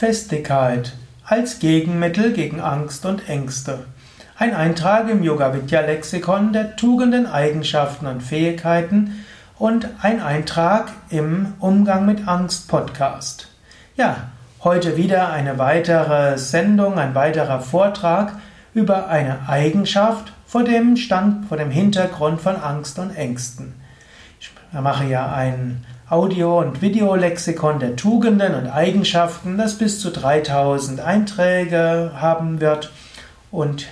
Festigkeit als Gegenmittel gegen Angst und Ängste. Ein Eintrag im Yoga Vidya Lexikon der Tugenden, Eigenschaften und Fähigkeiten und ein Eintrag im Umgang mit Angst Podcast. Ja, heute wieder eine weitere Sendung, ein weiterer Vortrag über eine Eigenschaft vor dem Stand, vor dem Hintergrund von Angst und Ängsten. Ich mache ja ein Audio- und Videolexikon der Tugenden und Eigenschaften, das bis zu 3000 Einträge haben wird. Und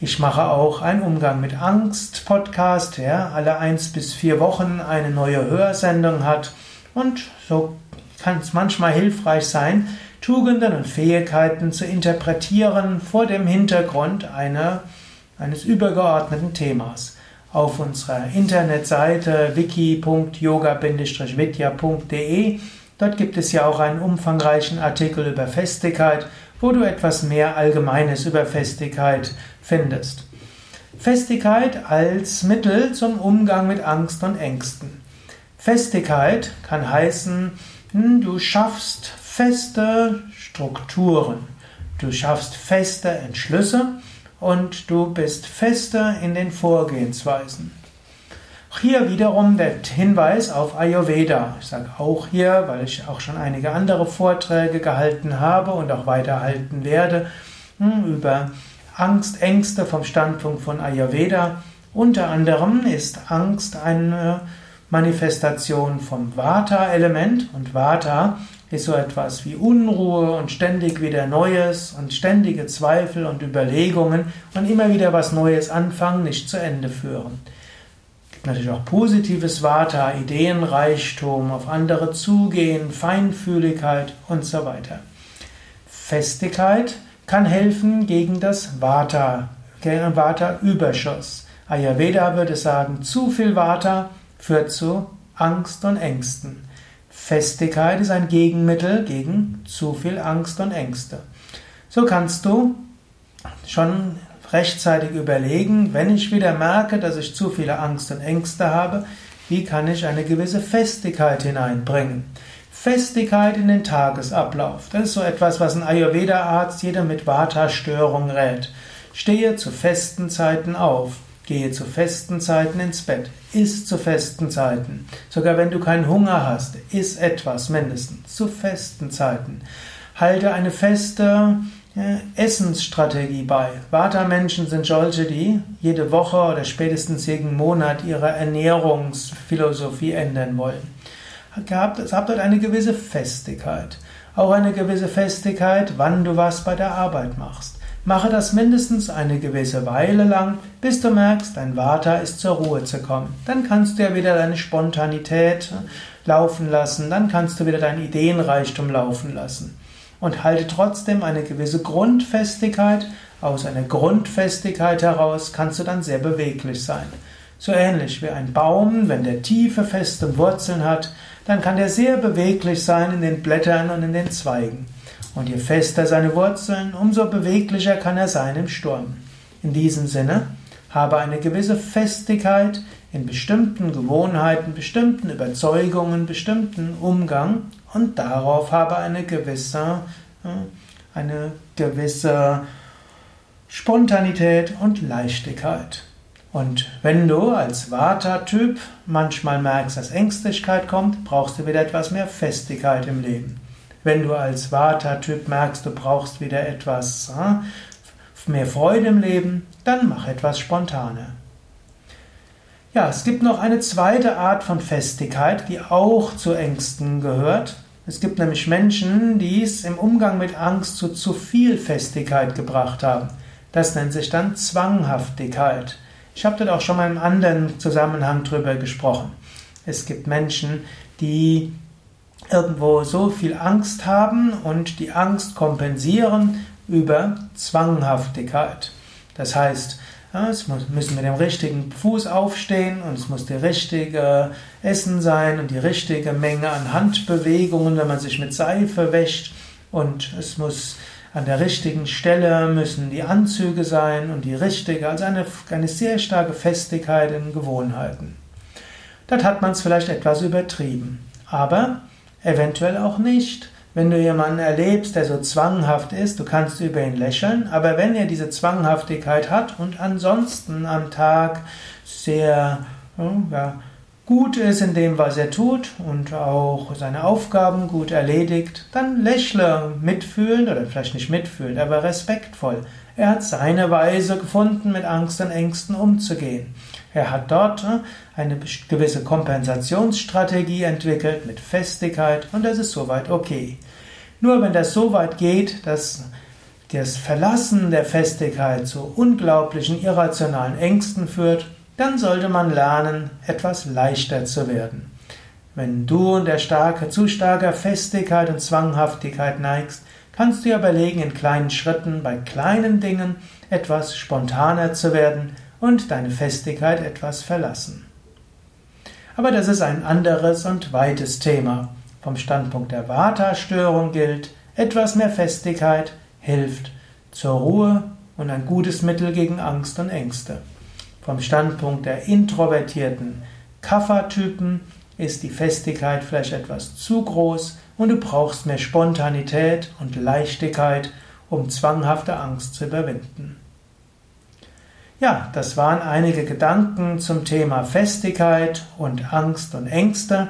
ich mache auch einen Umgang mit Angst Podcast, der alle eins bis vier Wochen eine neue Hörsendung hat. Und so kann es manchmal hilfreich sein, Tugenden und Fähigkeiten zu interpretieren vor dem Hintergrund einer, eines übergeordneten Themas auf unserer Internetseite wiki.yoga-vidya.de. Dort gibt es ja auch einen umfangreichen Artikel über Festigkeit, wo du etwas mehr Allgemeines über Festigkeit findest. Festigkeit als Mittel zum Umgang mit Angst und Ängsten. Festigkeit kann heißen, hm, du schaffst feste Strukturen, du schaffst feste Entschlüsse, und du bist fester in den Vorgehensweisen. Hier wiederum der Hinweis auf Ayurveda. Ich sage auch hier, weil ich auch schon einige andere Vorträge gehalten habe und auch weiterhalten werde hm, über Angst, Ängste vom Standpunkt von Ayurveda. Unter anderem ist Angst eine Manifestation vom Vata-Element und Vata ist so etwas wie Unruhe und ständig wieder Neues und ständige Zweifel und Überlegungen und immer wieder was Neues anfangen, nicht zu Ende führen. Es gibt natürlich auch positives Vata, Ideenreichtum, auf andere zugehen, Feinfühligkeit und so weiter. Festigkeit kann helfen gegen das Vata, gegen Vata-Überschuss. Ayurveda würde sagen, zu viel Vata führt zu Angst und Ängsten. Festigkeit ist ein Gegenmittel gegen zu viel Angst und Ängste. So kannst du schon rechtzeitig überlegen, wenn ich wieder merke, dass ich zu viele Angst und Ängste habe, wie kann ich eine gewisse Festigkeit hineinbringen. Festigkeit in den Tagesablauf. Das ist so etwas, was ein Ayurveda-Arzt jeder mit Vata-Störung rät. Stehe zu festen Zeiten auf. Gehe zu festen Zeiten ins Bett. Iss zu festen Zeiten. Sogar wenn du keinen Hunger hast, iss etwas mindestens zu festen Zeiten. Halte eine feste Essensstrategie bei. Vata-Menschen sind solche, die jede Woche oder spätestens jeden Monat ihre Ernährungsphilosophie ändern wollen. Habt dort eine gewisse Festigkeit. Auch eine gewisse Festigkeit, wann du was bei der Arbeit machst. Mache das mindestens eine gewisse Weile lang, bis du merkst, dein Vata ist zur Ruhe zu kommen. Dann kannst du ja wieder deine Spontanität laufen lassen, dann kannst du wieder dein Ideenreichtum laufen lassen. Und halte trotzdem eine gewisse Grundfestigkeit. Aus einer Grundfestigkeit heraus kannst du dann sehr beweglich sein. So ähnlich wie ein Baum, wenn der tiefe, feste Wurzeln hat, dann kann der sehr beweglich sein in den Blättern und in den Zweigen. Und je fester seine Wurzeln, umso beweglicher kann er sein im Sturm. In diesem Sinne, habe eine gewisse Festigkeit in bestimmten Gewohnheiten, bestimmten Überzeugungen, bestimmten Umgang und darauf habe eine gewisse, äh, eine gewisse Spontanität und Leichtigkeit. Und wenn du als Vata-Typ manchmal merkst, dass Ängstlichkeit kommt, brauchst du wieder etwas mehr Festigkeit im Leben. Wenn du als Vata-Typ merkst, du brauchst wieder etwas äh, mehr Freude im Leben, dann mach etwas spontaner. Ja, es gibt noch eine zweite Art von Festigkeit, die auch zu Ängsten gehört. Es gibt nämlich Menschen, die es im Umgang mit Angst zu zu viel Festigkeit gebracht haben. Das nennt sich dann Zwanghaftigkeit. Ich habe dort auch schon mal im anderen Zusammenhang drüber gesprochen. Es gibt Menschen, die irgendwo so viel Angst haben und die Angst kompensieren über Zwanghaftigkeit. Das heißt, es müssen mit dem richtigen Fuß aufstehen und es muss der richtige Essen sein und die richtige Menge an Handbewegungen, wenn man sich mit Seife wäscht und es muss an der richtigen Stelle müssen die Anzüge sein und die richtige, also eine, eine sehr starke Festigkeit in Gewohnheiten. Dort hat man es vielleicht etwas übertrieben. Aber Eventuell auch nicht. Wenn du jemanden erlebst, der so zwanghaft ist, du kannst über ihn lächeln, aber wenn er diese Zwanghaftigkeit hat und ansonsten am Tag sehr ja, gut ist in dem, was er tut und auch seine Aufgaben gut erledigt, dann lächle mitfühlend oder vielleicht nicht mitfühlend, aber respektvoll. Er hat seine Weise gefunden, mit Angst und Ängsten umzugehen. Er hat dort äh, eine gewisse Kompensationsstrategie entwickelt mit Festigkeit und das ist soweit okay. Nur wenn das so weit geht, dass das Verlassen der Festigkeit zu unglaublichen irrationalen Ängsten führt, dann sollte man lernen, etwas leichter zu werden. Wenn du unter starke, zu starker Festigkeit und Zwanghaftigkeit neigst, kannst du überlegen, in kleinen Schritten bei kleinen Dingen etwas spontaner zu werden und deine Festigkeit etwas verlassen. Aber das ist ein anderes und weites Thema. Vom Standpunkt der Vata-Störung gilt, etwas mehr Festigkeit hilft zur Ruhe und ein gutes Mittel gegen Angst und Ängste. Vom Standpunkt der introvertierten Kapha-Typen ist die Festigkeit vielleicht etwas zu groß und du brauchst mehr Spontanität und Leichtigkeit, um zwanghafte Angst zu überwinden. Ja, das waren einige Gedanken zum Thema Festigkeit und Angst und Ängste.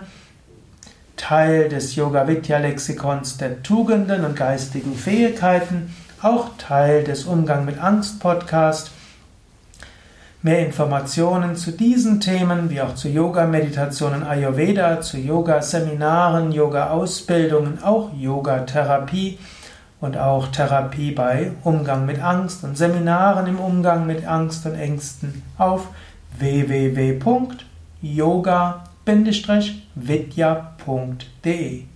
Teil des Yoga Vidya Lexikons der Tugenden und geistigen Fähigkeiten, auch Teil des Umgang mit Angst Podcast. Mehr Informationen zu diesen Themen, wie auch zu Yoga, Meditationen, Ayurveda, zu Yoga Seminaren, Yoga Ausbildungen, auch Yoga Therapie und auch Therapie bei Umgang mit Angst und Seminaren im Umgang mit Angst und Ängsten auf www.yoga-vidya.de